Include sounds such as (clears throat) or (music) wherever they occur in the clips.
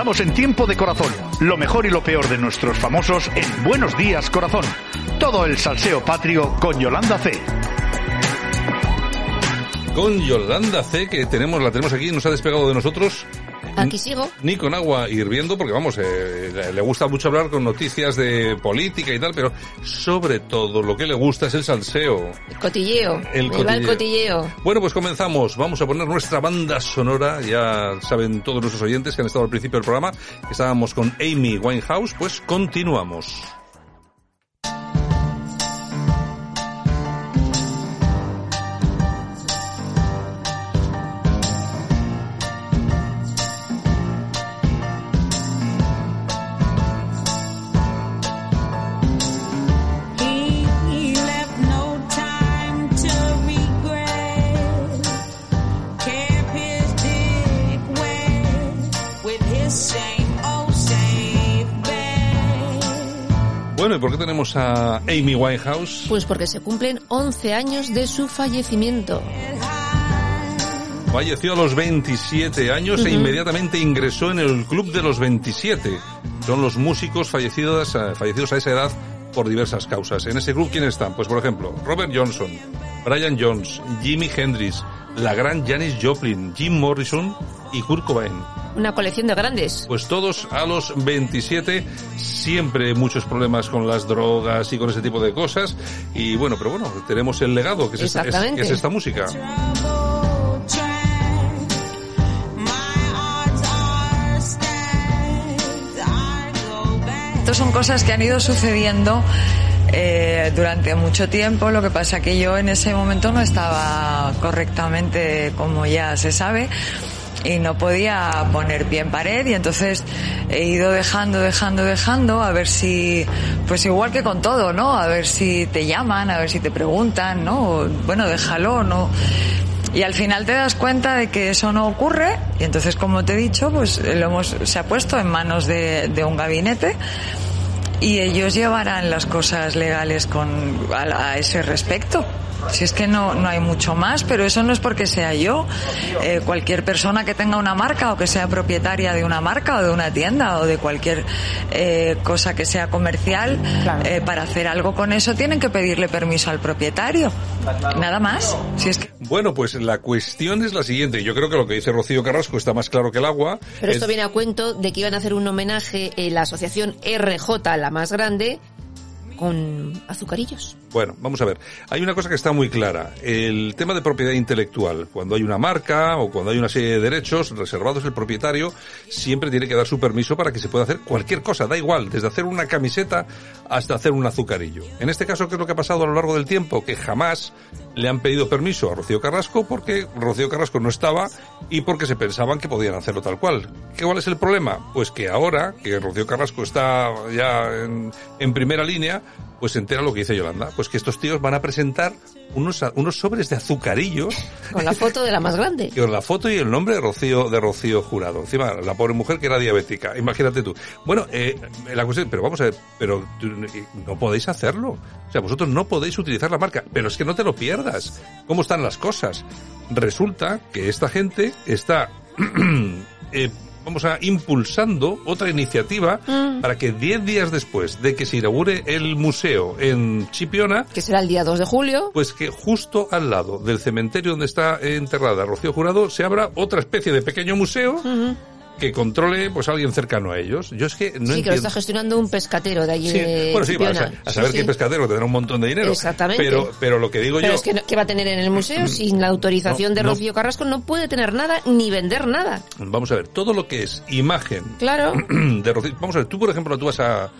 Estamos en tiempo de corazón. Lo mejor y lo peor de nuestros famosos en Buenos Días Corazón. Todo el salseo patrio con Yolanda C. Con Yolanda C, que tenemos, la tenemos aquí, nos ha despegado de nosotros. Aquí sigo. Ni con agua hirviendo, porque vamos, eh, le- gusta mucho hablar con noticias de política y tal, pero sobre todo lo que le gusta es el salseo. El cotilleo. El Me va el cotilleo. Bueno, pues comenzamos. Vamos a poner nuestra banda sonora. Ya saben todos nuestros oyentes que han estado al principio del programa, estábamos con Amy Winehouse, pues continuamos. Bueno, ¿y por qué tenemos a Amy Winehouse? Pues porque se cumplen 11 años de su fallecimiento. Falleció a los 27 años e inmediatamente ingresó en el Club de los 27. Son los músicos fallecidos, eh, fallecidos a esa edad por diversas causas. En ese club, ¿quiénes están? Pues, por ejemplo, Robert Johnson, Brian Jones, Jimi Hendrix, la gran Janis Joplin, Jim Morrison y Kurt Cobain. Una colección de grandes. Pues todos a los 27, siempre muchos problemas con las drogas y con ese tipo de cosas. Y bueno, pero bueno, tenemos el legado, que es, esta, es- que es esta música. Estas son cosas que han ido sucediendo eh, durante mucho tiempo. Lo que pasa que yo en ese momento no estaba correctamente, como ya se sabe, y no podía poner pie en pared. Y entonces he ido dejando, dejando, dejando, a ver si, pues igual que con todo, ¿no? A ver si te llaman, a ver si te preguntan, ¿no? Bueno, déjalo, ¿no? Y al final te das cuenta de que eso no ocurre y entonces, como te he dicho, pues lo hemos, se ha puesto en manos de, de un gabinete y ellos llevarán las cosas legales con, a, a ese respecto. Si es que no, no hay mucho más, pero eso no es porque sea yo. Eh, cualquier persona que tenga una marca o que sea propietaria de una marca o de una tienda o de cualquier eh, cosa que sea comercial, eh, para hacer algo con eso tienen que pedirle permiso al propietario. Nada más. Si es que Bueno, pues la cuestión es la siguiente. Yo creo que lo que dice Rocío Carrasco está más claro que el agua. Pero Es- esto viene a cuento de que iban a hacer un homenaje en la asociación RJ, la más grande, Bueno, vamos a ver. Hay una cosa que está muy clara. El tema de propiedad intelectual. Cuando hay una marca o cuando hay una serie de derechos reservados, el propietario siempre tiene que dar su permiso para que se pueda hacer cualquier cosa. Da igual, desde hacer una camiseta hasta hacer un azucarillo. En este caso, ¿qué es lo que ha pasado a lo largo del tiempo? Que jamás le han pedido permiso a Rocío Carrasco porque Rocío Carrasco no estaba y porque se pensaban que podían hacerlo tal cual. ¿Qué cuál es el problema? Pues que ahora que Rocío Carrasco está ya en primera línea, pues se entera lo que dice Yolanda, pues que estos tíos van a presentar unos, unos sobres de azucarillos Con la foto de la más grande. (laughs) con la foto y el nombre de Rocío, de Rocío Jurado. Encima, la pobre mujer que era diabética. Imagínate tú. Bueno, eh, la cuestión, pero vamos a ver, pero no podéis hacerlo. O sea, vosotros no podéis utilizar la marca, pero es que no te lo pierdas. ¿Cómo están las cosas? Resulta que esta gente está, (clears throat) eh, vamos a, impulsando otra iniciativa para que 10 días después de que se inaugure el museo en Chipiona, Que será el día 2 de julio. pues que justo al lado del cementerio donde está enterrada Rocío Jurado se abra otra especie de pequeño museo que controle pues alguien cercano a ellos. Yo es que no sí, que lo entiendo. está gestionando un pescatero de allí Sí, de bueno, sí, sa- a saber Sí, qué sí. pescadero tendrá un montón de dinero. Exactamente. Pero, pero lo que digo Pero yo. es que, no- ¿qué va a tener en el museo? Sin la autorización No, de no. Rocío Carrasco no puede tener nada ni vender nada. Vamos a ver, todo lo que es imagen Claro. (clears throat) de Rocío. Vamos a ver, tú por ejemplo, tú vas a,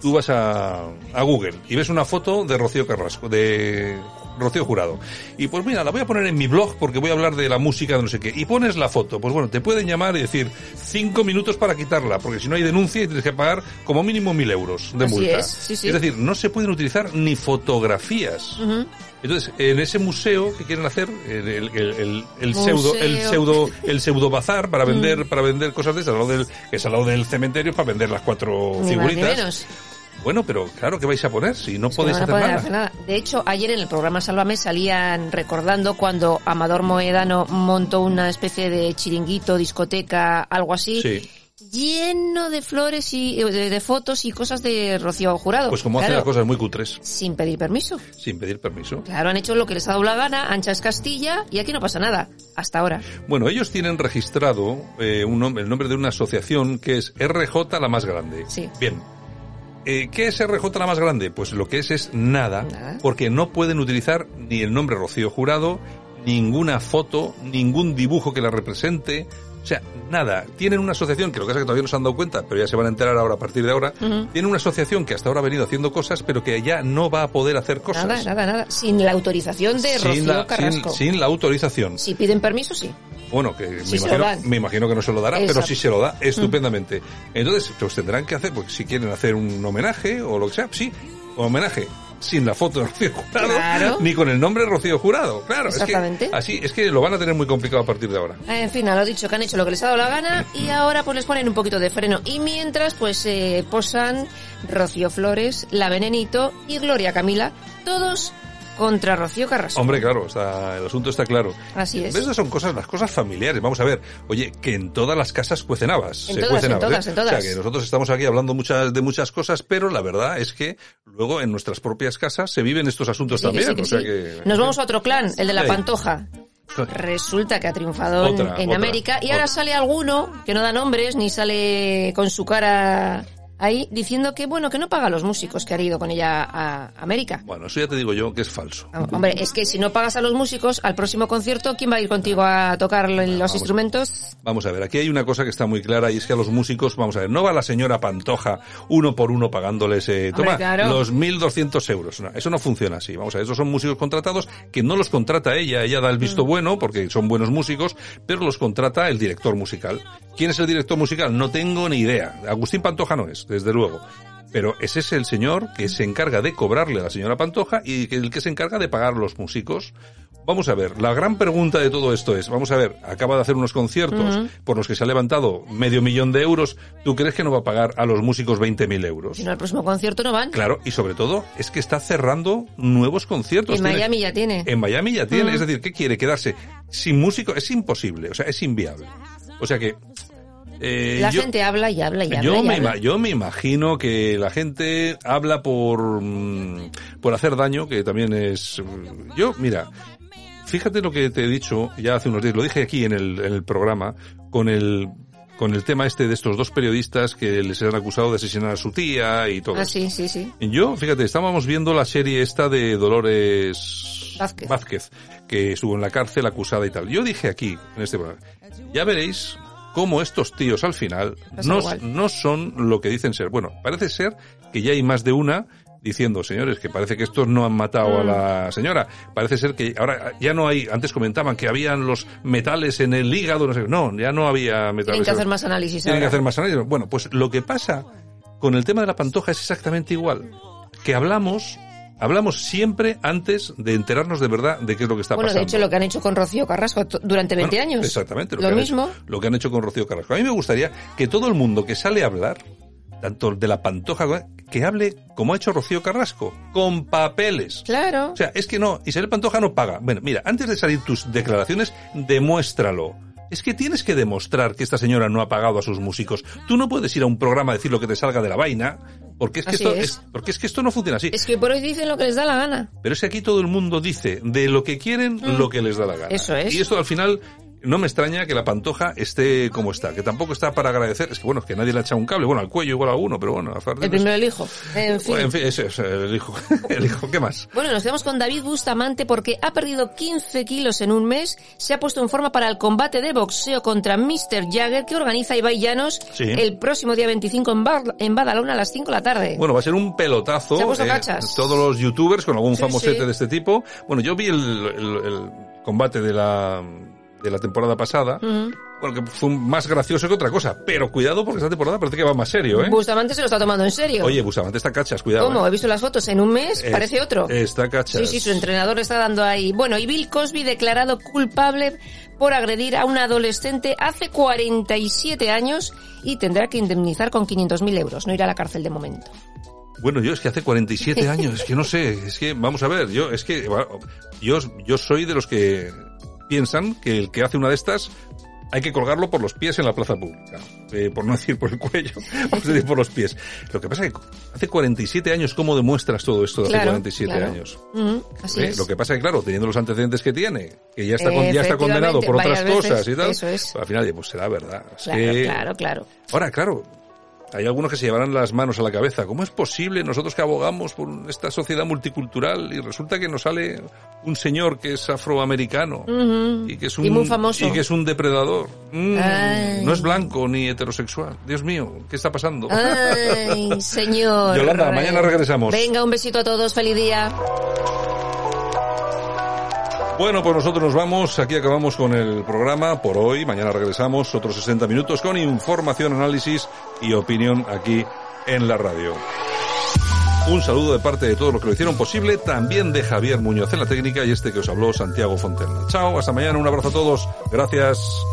tú vas a, a Google y ves una foto de Rocío Carrasco, de Rocío Jurado. Y pues mira, la voy a poner en mi blog porque voy a hablar de la música de no sé qué. Y pones la foto. Pues bueno, te pueden llamar y decir cinco minutos para quitarla, porque si no hay denuncia y tienes que pagar como mínimo mil euros de Así multa. es, sí, sí. decir, no se pueden utilizar ni fotografías. Entonces, en ese museo que quieren hacer, el, el, el- pseudo, el pseudo, el pseudo bazar para vender, para vender cosas de esas, al lado del, que es al lado del cementerio para vender las cuatro ni figuritas. Bueno, pero claro, ¿qué vais a poner si no Es podéis no hacer nada? hacer nada. De hecho, ayer en el programa Sálvame salían recordando cuando Amador Moedano montó una especie de chiringuito, discoteca, algo así, Sí. lleno de flores y eh, de, de fotos y cosas de Rocío Jurado. Pues como Claro, las cosas muy cutres, Sin pedir permiso. sin pedir permiso. Claro, han hecho lo que les ha dado la gana, anchas Castilla, y aquí no pasa nada. Hasta ahora. Bueno, ellos tienen registrado eh, un el nombre de una asociación que es RJ la más grande. Sí. Bien. Eh, ¿Qué es RJ la más grande? Pues lo que es es nada, Nada. porque no pueden utilizar ni el nombre Rocío Jurado, ninguna foto, ningún dibujo que la represente. O sea, nada. Tienen una asociación, que lo que pasa es que todavía no se han dado cuenta, pero ya se van a enterar ahora a partir de ahora. Tienen una asociación que hasta ahora ha venido haciendo cosas, pero que ya no va a poder hacer cosas. Nada, nada, nada. Sin la autorización de Rocío la, Carrasco. sin- sin la autorización. Si piden permiso, sí. Bueno, que me, Sí imagino, me imagino que no se lo dará, pero sí se lo da estupendamente. Entonces, pues tendrán que hacer, porque si quieren hacer un homenaje o lo que sea, sí, un homenaje sin la foto de Rocío Jurado, Claro. ni con el nombre Rocío Jurado. Claro, Exactamente. es que así, es que lo van a tener muy complicado a partir de ahora. En fin, a lo dicho, que han hecho lo que les ha dado la gana y (laughs) ahora pues les ponen un poquito de freno. Y mientras pues eh, posan Rocío Flores, La Venenito y Gloria Camila, todos contra Rocío Carrasco. Hombre, claro, está, el asunto está claro. Así es. Esas son cosas, las cosas familiares. Vamos a ver, oye, que en todas las casas cuecen habas. En se todas, cuecen en habas, todas, ¿eh? en todas. O sea, que nosotros estamos aquí hablando muchas, de muchas cosas, pero la verdad es que luego en nuestras propias casas se viven estos asuntos Sí, que también. sí, que o sea sí. que, Nos vamos a otro clan, el de la. Pantoja. Resulta que ha triunfado en- Otra, en, otra, América y ahora sale alguno que no da nombres ni sale con su cara ahí diciendo que bueno que no paga a los músicos que han ido con ella a América. Bueno, eso ya te digo yo que es falso. Ah, Hombre, es que si no pagas a los músicos, al próximo concierto, ¿quién va a ir contigo a tocar los vamos. instrumentos? Vamos a ver, aquí hay una cosa que está muy clara y es que a los músicos, vamos a ver, no va la señora Pantoja uno por uno pagándoles, eh, Hombre, toma, claro. los 1.200 euros. No, eso no funciona así. Vamos a ver, esos son músicos contratados que no los contrata ella, ella da el Mm. visto bueno porque son buenos músicos, pero los contrata el director musical. ¿Quién es el director musical? No tengo ni idea. Agustín Pantoja no es, desde luego. Pero ese es el señor que se encarga de cobrarle a la señora Pantoja y el que se encarga de pagar a los músicos. Vamos a ver, la gran pregunta de todo esto es, vamos a ver, acaba de hacer unos conciertos por los que se ha levantado medio millón de euros, ¿tú crees que no va a pagar a los músicos 20.000 euros? Si no, al próximo concierto no van. Claro, y sobre todo es que está cerrando nuevos conciertos. En Tiene- Miami ya tiene. En Miami ya tiene, es decir, ¿qué quiere? ¿Quedarse sin músico? Es imposible, o sea, es inviable. O sea que... eh, La yo- gente habla y habla y habla. yo y me, habla. yo me imagino que la gente habla por, mm, por hacer daño, que también es... mm, Yo, mira, fíjate lo que te he dicho ya hace unos días, lo dije aquí en el, en el programa, con el con el tema este de estos dos periodistas que les han acusado de asesinar a su tía y todo. Ah, sí, sí, sí. Yo, fíjate, estábamos viendo la serie esta de Dolores Vázquez. que estuvo en la cárcel acusada y tal. Yo dije aquí, en este programa, ya veréis cómo estos tíos al final no, no son lo que dicen ser. Bueno, parece ser que ya hay más de una diciendo, señores, que parece que estos no han matado Mm. a la señora. Parece ser que ahora ya no hay, antes comentaban que habían los metales en el hígado, no sé, no, ya no había metales. Tienen que hacer más análisis Tienen que hacer más análisis. Bueno, pues lo que pasa con el tema de la pantoja es exactamente igual. Que hablamos, hablamos siempre antes de enterarnos de verdad de qué es lo que está Bueno, pasando. de hecho, lo que han hecho con Rocío Carrasco durante 20 Bueno, años. Exactamente. Lo, que mismo. hecho- lo que han hecho con Rocío Carrasco. A mí me gustaría que todo el mundo que sale a hablar, tanto de la pantoja, que hable como ha hecho Rocío Carrasco, con papeles. Claro. O sea, es que no, Isabel Pantoja no paga. Bueno, mira, antes de salir tus declaraciones, demuéstralo. Es que tienes que demostrar que esta señora no ha pagado a sus músicos. Tú no puedes ir a un programa a decir lo que te salga de la vaina, porque es que, Así esto, es. es- porque es que esto no funciona así. Es que por hoy dicen lo que les da la gana. Pero es que aquí todo el mundo dice de lo que quieren lo que les da la gana. Mm. Eso es. Y esto al final no me extraña que la pantoja esté como está, que tampoco está para agradecer. Es que bueno, es que nadie le ha echado un cable, bueno, al cuello igual a alguno, pero bueno, a El primero el hijo. En fin. Bueno, en fin, ese es el hijo. (laughs) el hijo, ¿qué más? Bueno, nos quedamos con David Bustamante porque ha perdido 15 kilos en un mes, se ha puesto en forma para el combate de boxeo contra Mr. Jagger que organiza Ibai Llanos Sí. el próximo día 25 en, Bar- en Badalona a las 5 de la tarde. Bueno, va a ser un pelotazo. Se ha puesto eh, todos los youtubers con algún Sí, famosete sí. de este tipo. Bueno, yo vi el, el- el combate de la, de la temporada pasada. Ujú. Bueno, que fue más gracioso que otra cosa. Pero cuidado porque esta temporada parece que va más serio, ¿eh? Bustamante se lo está tomando en serio. Oye, Bustamante está cachas, cuidado. ¿Cómo? ¿eh? He visto las fotos en un mes, Es- parece otro. Está cachas. Sí, sí, su entrenador está dando ahí. Bueno, y Bill Cosby declarado culpable por agredir a un adolescente hace 47 años y tendrá que indemnizar con 500.000 euros. No irá a la cárcel de momento. Bueno, yo es que hace 47 años, es que no sé, es que, vamos a ver, yo, es que, yo, yo soy de los que piensan que el que hace una de estas hay que colgarlo por los pies en la plaza pública, eh, por no decir por el cuello, (laughs) vamos a decir por los pies. Lo que pasa es que hace 47 años, ¿cómo demuestras todo esto de hace Claro, 47 claro. años? Así Eh, es. Lo que pasa es que, claro, teniendo los antecedentes que tiene, que ya está, con- ya está condenado por otras veces, cosas y tal, eso es. al final, pues será verdad. Es Claro, que- claro, claro. Ahora, claro, hay algunos que se llevarán las manos a la cabeza. ¿Cómo es posible nosotros que abogamos por esta sociedad multicultural y resulta que nos sale un señor que es afroamericano y que es un Y muy famoso. y que es un depredador? Mm, no es blanco ni heterosexual. Dios mío, ¿qué está pasando? Ay, (laughs) señor. Yolanda, mañana regresamos. Venga, un besito a todos. Feliz día. Bueno, pues nosotros nos vamos. Aquí acabamos con el programa por hoy. Mañana regresamos otros 60 minutos con información, análisis y opinión aquí en la radio. Un saludo de parte de todos los que lo hicieron posible, también de Javier Muñoz en la técnica y este que os habló Santiago Fontella. Chao, hasta mañana, un abrazo a todos. Gracias.